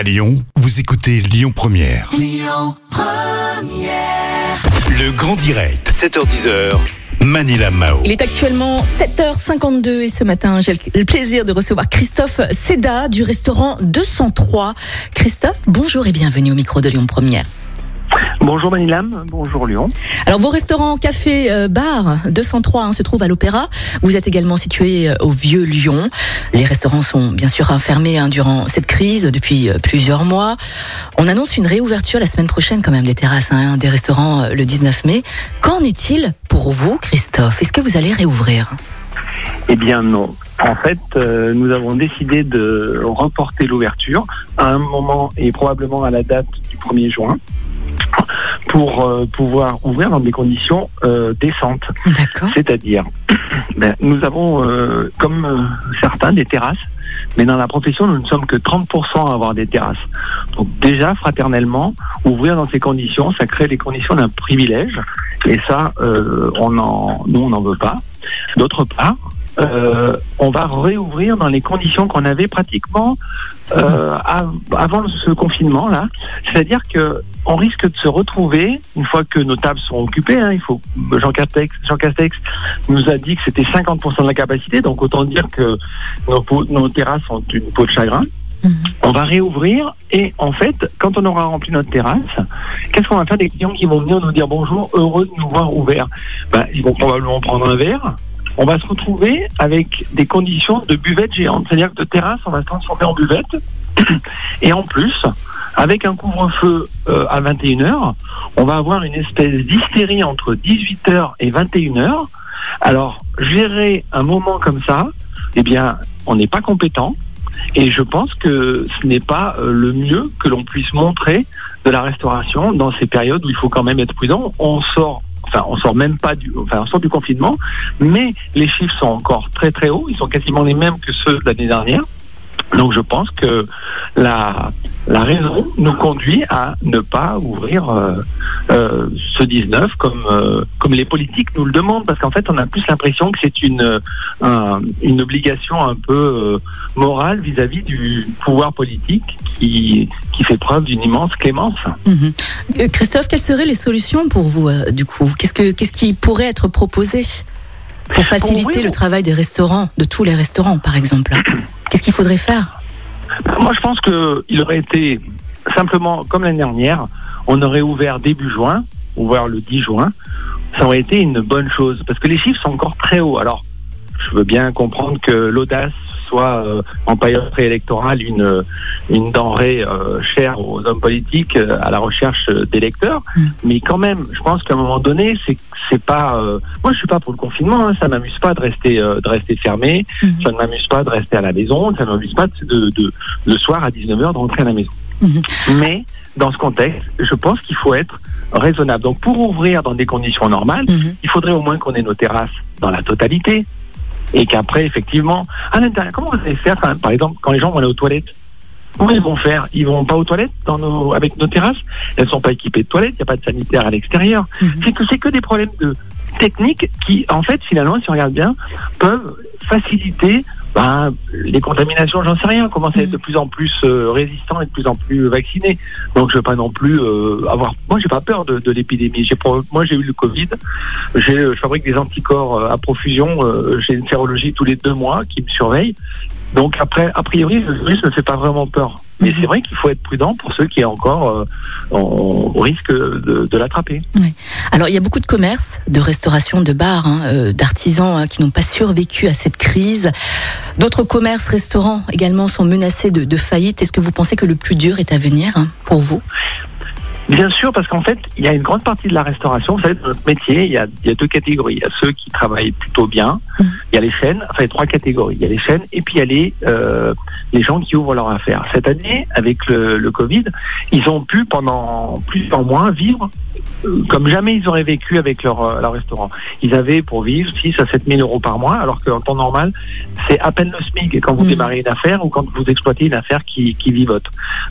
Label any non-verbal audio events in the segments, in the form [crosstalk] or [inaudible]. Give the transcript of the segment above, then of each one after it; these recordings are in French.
À Lyon, vous écoutez Lyon Première. Le grand direct, 7h10h. Manila Mao. Il est actuellement 7h52 et ce matin, j'ai le plaisir de recevoir Christophe Seda du restaurant 203. Christophe, bonjour et bienvenue au micro de Lyon Première. Bonjour Manilam, bonjour Lyon. Alors vos restaurants, café, euh, bar 203 hein, se trouvent à l'Opéra. Vous êtes également situé euh, au Vieux Lyon. Les restaurants sont bien sûr fermés hein, durant cette crise depuis euh, plusieurs mois. On annonce une réouverture la semaine prochaine quand même des terrasses hein, des restaurants euh, le 19 mai. Qu'en est-il pour vous Christophe? Est-ce que vous allez réouvrir? Eh bien non. En fait, euh, nous avons décidé de reporter l'ouverture à un moment et probablement à la date du 1er juin pour euh, pouvoir ouvrir dans des conditions euh, décentes. C'est-à-dire, [clears throat] ben, nous avons, euh, comme certains, des terrasses, mais dans la profession, nous ne sommes que 30% à avoir des terrasses. Donc déjà, fraternellement, ouvrir dans ces conditions, ça crée les conditions d'un privilège, et ça, on en, nous, on n'en veut pas. D'autre part, euh, on va réouvrir dans les conditions qu'on avait pratiquement euh, av- avant ce confinement là. C'est-à-dire que on risque de se retrouver une fois que nos tables seront occupées. hein, il faut Jean Castex, Jean Castex nous a dit que c'était 50% de la capacité, donc autant dire que nos, terrasses sont une peau de chagrin. Mhm. On va réouvrir et en fait, quand on aura rempli notre terrasse, qu'est-ce qu'on va faire? Des clients qui vont venir nous dire bonjour, heureux de nous voir ouverts ben, Ils vont probablement prendre un verre. On va se retrouver avec des conditions de buvette géante, c'est-à-dire que de terrasse, on va se transformer en buvette. [clears throat] Et en plus, avec un couvre-feu euh, à 21h, on va avoir une espèce d'hystérie entre 18h et 21h. Alors, gérer un moment comme ça, eh bien, on n'est pas compétent. Et je pense que ce n'est pas euh, le mieux que l'on puisse montrer de la restauration dans ces périodes où il faut quand même être prudent. On sort, enfin, on sort même pas du, enfin, on sort du confinement, mais les chiffres sont encore très très hauts. Ils sont quasiment les mêmes que ceux de l'année dernière. Donc je pense que la, la raison nous conduit à ne pas ouvrir euh, euh, ce 19 comme, euh, comme les politiques nous le demandent, parce qu'en fait on a plus l'impression que c'est une, un- une obligation un peu morale vis-à-vis du pouvoir politique qui, qui fait preuve d'une immense clémence. Mhm. Christophe, quelles seraient les solutions pour vous du coup? Qu'est-ce que qu'est-ce qui pourrait être proposé pour faciliter ouvrir- le travail des restaurants, de tous les restaurants par exemple? [clears throat] Qu'est-ce qu'il faudrait faire? Moi, je pense qu'il aurait été simplement comme l'année dernière, on aurait ouvert début juin, ouvert le 10 juin, ça aurait été une bonne chose parce que les chiffres sont encore très hauts. Alors, je veux bien comprendre que l'audace soit euh, en période préélectorale une, une denrée euh, chère aux hommes politiques euh, à la recherche euh, d'électeurs, Mm. mais quand même, je pense qu'à un moment donné, c'est c'est pas. euh, moi, je suis pas pour le confinement. Hein, ça m'amuse pas de rester euh, de rester fermé. Mhm. Ça ne m'amuse pas de rester à la maison. Ça ne m'amuse pas de, de, le soir à 19h de rentrer à la maison. Mhm. Mais dans ce contexte, je pense qu'il faut être raisonnable. Donc pour ouvrir dans des conditions normales, il faudrait au moins qu'on ait nos terrasses dans la totalité. Et qu'après, effectivement, à l'intérieur, comment vous allez faire, quand même, par exemple, quand les gens vont aller aux toilettes? Comment ils vont faire? Ils vont pas aux toilettes dans nos, avec nos terrasses? Elles sont pas équipées de toilettes, il n'y a pas de sanitaire à l'extérieur. Mhm. C'est que c'est que des problèmes de technique qui, en fait, finalement, si on regarde bien, peuvent faciliter ben, les contaminations, j'en sais rien, commencent à être de plus en plus euh, résistants et de plus en plus vaccinés. Donc je veux pas non plus euh, avoir. Moi j'ai pas peur de, de l'épidémie. J'ai moi j'ai eu le Covid. J'ai, euh, je fabrique des anticorps euh, à profusion. euh, j'ai une sérologie tous les deux mois qui me surveille. Donc après, a priori, le virus ne fait pas vraiment peur. Mais c'est vrai qu'il faut être prudent pour ceux qui encore euh, au risque de, l'attraper. Alors, il y a beaucoup de commerces, de restauration, de bars, hein, euh, d'artisans hein, qui n'ont pas survécu à cette crise. D'autres commerces, restaurants également sont menacés de, de faillite. Est-ce que vous pensez que le plus dur est à venir hein, pour vous? Bien sûr, parce qu'en fait, il y a une grande partie de la restauration. Vous savez, dans notre métier, il y a, il y a deux catégories. Il y a ceux qui travaillent plutôt bien. Mhm. Il y a les chaînes. Enfin, il y a trois catégories. Il y a les chaînes et puis il y a les, euh, les gens qui ouvrent leur affaire. Cette année, avec le, le Covid, ils ont pu pendant plusieurs mois vivre euh, comme jamais ils auraient vécu avec leur, euh, leur restaurant. Ils avaient pour vivre 6 à 7 000 euros par mois, alors qu'en temps normal, c'est à peine le SMIC quand vous Mhm. démarrez une affaire ou quand vous exploitez une affaire qui, qui vivote.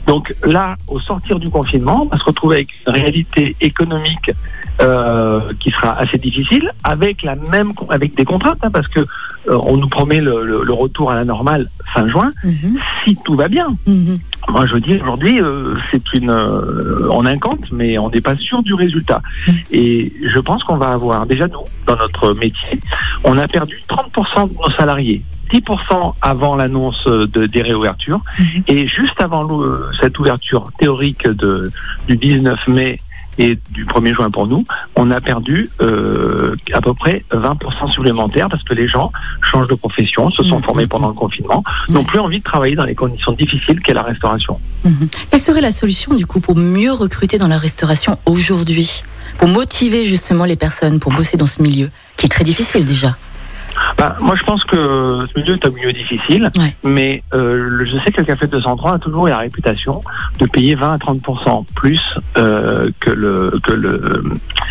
Donc là, au sortir du confinement, on va se retrouver avec une réalité économique euh, qui sera assez difficile, avec la même avec des contraintes, hein, parce que euh, on nous promet le, le- le retour à la normale fin juin, Mhm. si tout va bien. Mhm. moi, je dis aujourd'hui, euh, c'est une, euh, on incompte, mais on n'est pas sûr du résultat. Et je pense qu'on va avoir, déjà nous, dans notre métier, on a perdu 30% de nos salariés. 10% avant l'annonce de, des réouvertures et juste avant cette ouverture théorique de, du 19 mai et du 1er juin pour nous, on a perdu euh, à peu près 20% supplémentaires parce que les gens changent de profession, se sont Mhm. formés pendant le confinement, n'ont plus envie de travailler dans les conditions difficiles qu'est la restauration. Mhm. Quelle serait la solution du coup pour mieux recruter dans la restauration aujourd'hui? Pour motiver justement les personnes pour bosser dans ce milieu qui est très difficile déjà? Ben, moi, je pense que ce milieu est un milieu difficile, Ouais. mais euh, je sais que le Café 203 a toujours la réputation de payer 20 à 30% plus euh, que, le, que le,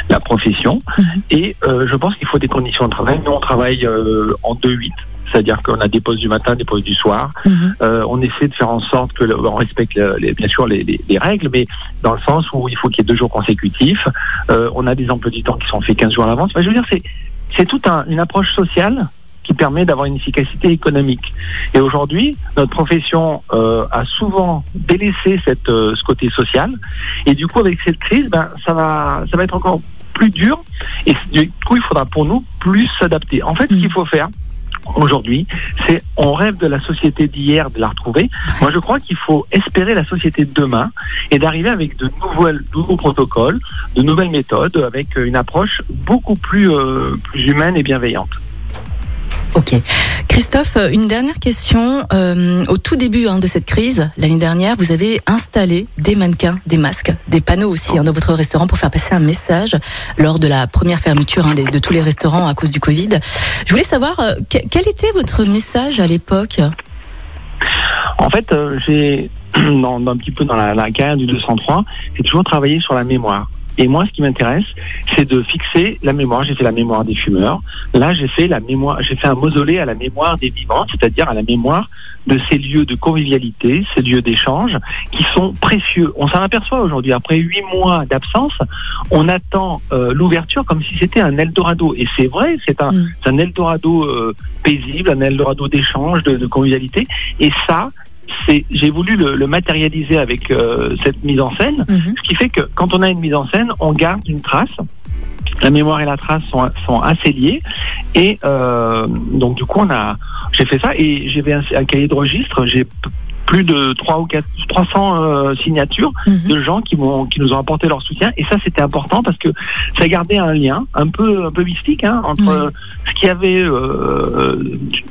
la profession. Mhm. Et euh, je pense qu'il faut des conditions de travail. Nous, on travaille euh, en 2-8. C'est-à-dire qu'on a des pauses du matin, des pauses du soir. Mhm. Euh, on essaie de faire en sorte que on respecte le- les- bien sûr les, les- les règles, mais dans le sens où il faut qu'il y ait deux jours consécutifs. Euh, on a des emplois du temps qui sont faits 15 jours à l'avance. Enfin, je veux dire, c'est c'est toute un- une approche sociale qui permet d'avoir une efficacité économique. Et aujourd'hui, notre profession euh, a souvent délaissé cette, euh, ce côté social. Et du coup, avec cette crise, ben, ça va, ça va être encore plus dur. Et du coup, il faudra pour nous plus s'adapter. En fait, ce qu'il faut faire, aujourd'hui, c'est on rêve de la société d'hier, de la retrouver. Moi, je crois qu'il faut espérer la société de demain et d'arriver avec de nouvelles, nouveaux protocoles, de nouvelles méthodes, avec une approche beaucoup plus, euh, plus humaine et bienveillante. Ok. Christophe, une dernière question. Euh, au tout début hein, de cette crise, l'année dernière, vous avez installé des mannequins, des masques, des panneaux aussi hein, dans votre restaurant pour faire passer un message lors de la première fermeture hein, de tous les restaurants à cause du Covid. Je voulais savoir euh, que- quel était votre message à l'époque? En fait, euh, j'ai, [clears throat] dans, un petit peu dans la carrière du 203, j'ai toujours travaillé sur la mémoire. Et moi, ce qui m'intéresse, c'est de fixer la mémoire. J'ai fait la mémoire des fumeurs. Là, j'ai fait la mémoire, j'ai fait un mausolée à la mémoire des vivants, c'est-à-dire à la mémoire de ces lieux de convivialité, ces lieux d'échange qui sont précieux. On s'en aperçoit aujourd'hui, après huit mois d'absence, on attend euh, l'ouverture comme si c'était un Eldorado. Et c'est vrai, c'est un, Mm. un Eldorado euh, paisible, un Eldorado d'échange, de, de convivialité. Et ça, j'ai voulu le, le matérialiser avec euh, cette mise en scène, Mhm. ce qui fait que quand on a une mise en scène, on garde une trace. La mémoire et la trace sont, sont assez liées. Et euh, donc, du coup, on a, j'ai fait ça et j'avais un, un cahier de registre. J'ai plus de 3 ou 4, 300 euh, signatures Mhm. de gens qui, m'ont, qui nous ont apporté leur soutien. Et ça, c'était important parce que ça gardait un lien un peu, un peu mystique hein, entre ce qu'il y avait euh,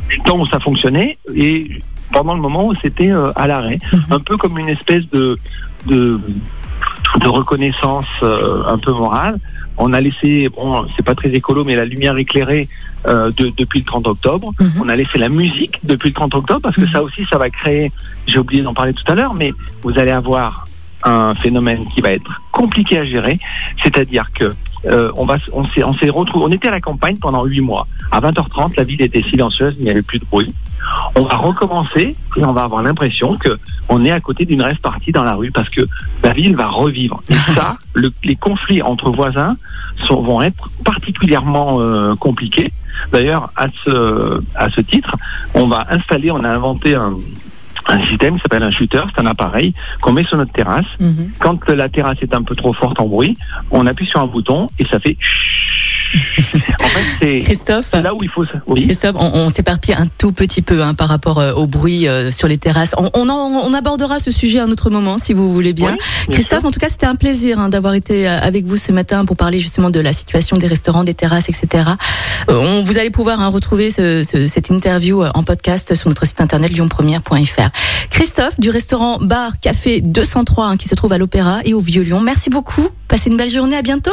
du temps où ça fonctionnait et pendant le moment où c'était euh, à l'arrêt. Mhm. Un peu comme une espèce de, de, de reconnaissance euh, un peu morale. On a laissé, bon, c'est pas très écolo, mais la lumière éclairée euh, de- depuis le 30 octobre. Mhm. On a laissé la musique depuis le 30 octobre parce que Mhm. ça aussi, ça va créer, j'ai oublié d'en parler tout à l'heure, mais vous allez avoir un phénomène qui va être compliqué à gérer, c'est-à-dire que euh, on va, on s'est, on s'est retrouvé, on était à la campagne pendant huit mois. À 20h30, la ville était silencieuse, il n'y avait plus de bruit. On va recommencer et on va avoir l'impression que on est à côté d'une reste partie dans la rue parce que la ville va revivre. Et [laughs] ça, le- les conflits entre voisins sont, vont être particulièrement euh, compliqués. D'ailleurs, à ce, à ce titre, on va installer, on a inventé un, un système qui s'appelle un shooter, c'est un appareil qu'on met sur notre terrasse. Mhm. Quand la terrasse est un peu trop forte en bruit, on appuie sur un bouton et ça fait [laughs] en fait, c'est Christophe, là où il faut. ça- Oui. Christophe, on, on s'éparpille un tout petit peu hein, par rapport euh, au bruit euh, sur les terrasses. On, on, en- on abordera ce sujet à un autre moment, si vous voulez bien. Oui, bien Christophe, sûr. en tout cas, c'était un plaisir hein, d'avoir été euh, avec vous ce matin pour parler justement de la situation des restaurants, des terrasses, etc. Euh, on, vous allez pouvoir hein, retrouver ce- ce- cette interview en podcast sur notre site internet lyonpremière.fr. Christophe du restaurant Bar Café 203 hein, qui se trouve à l'Opéra et au Vieux-Lyon. Merci beaucoup. Passez une belle journée. À bientôt.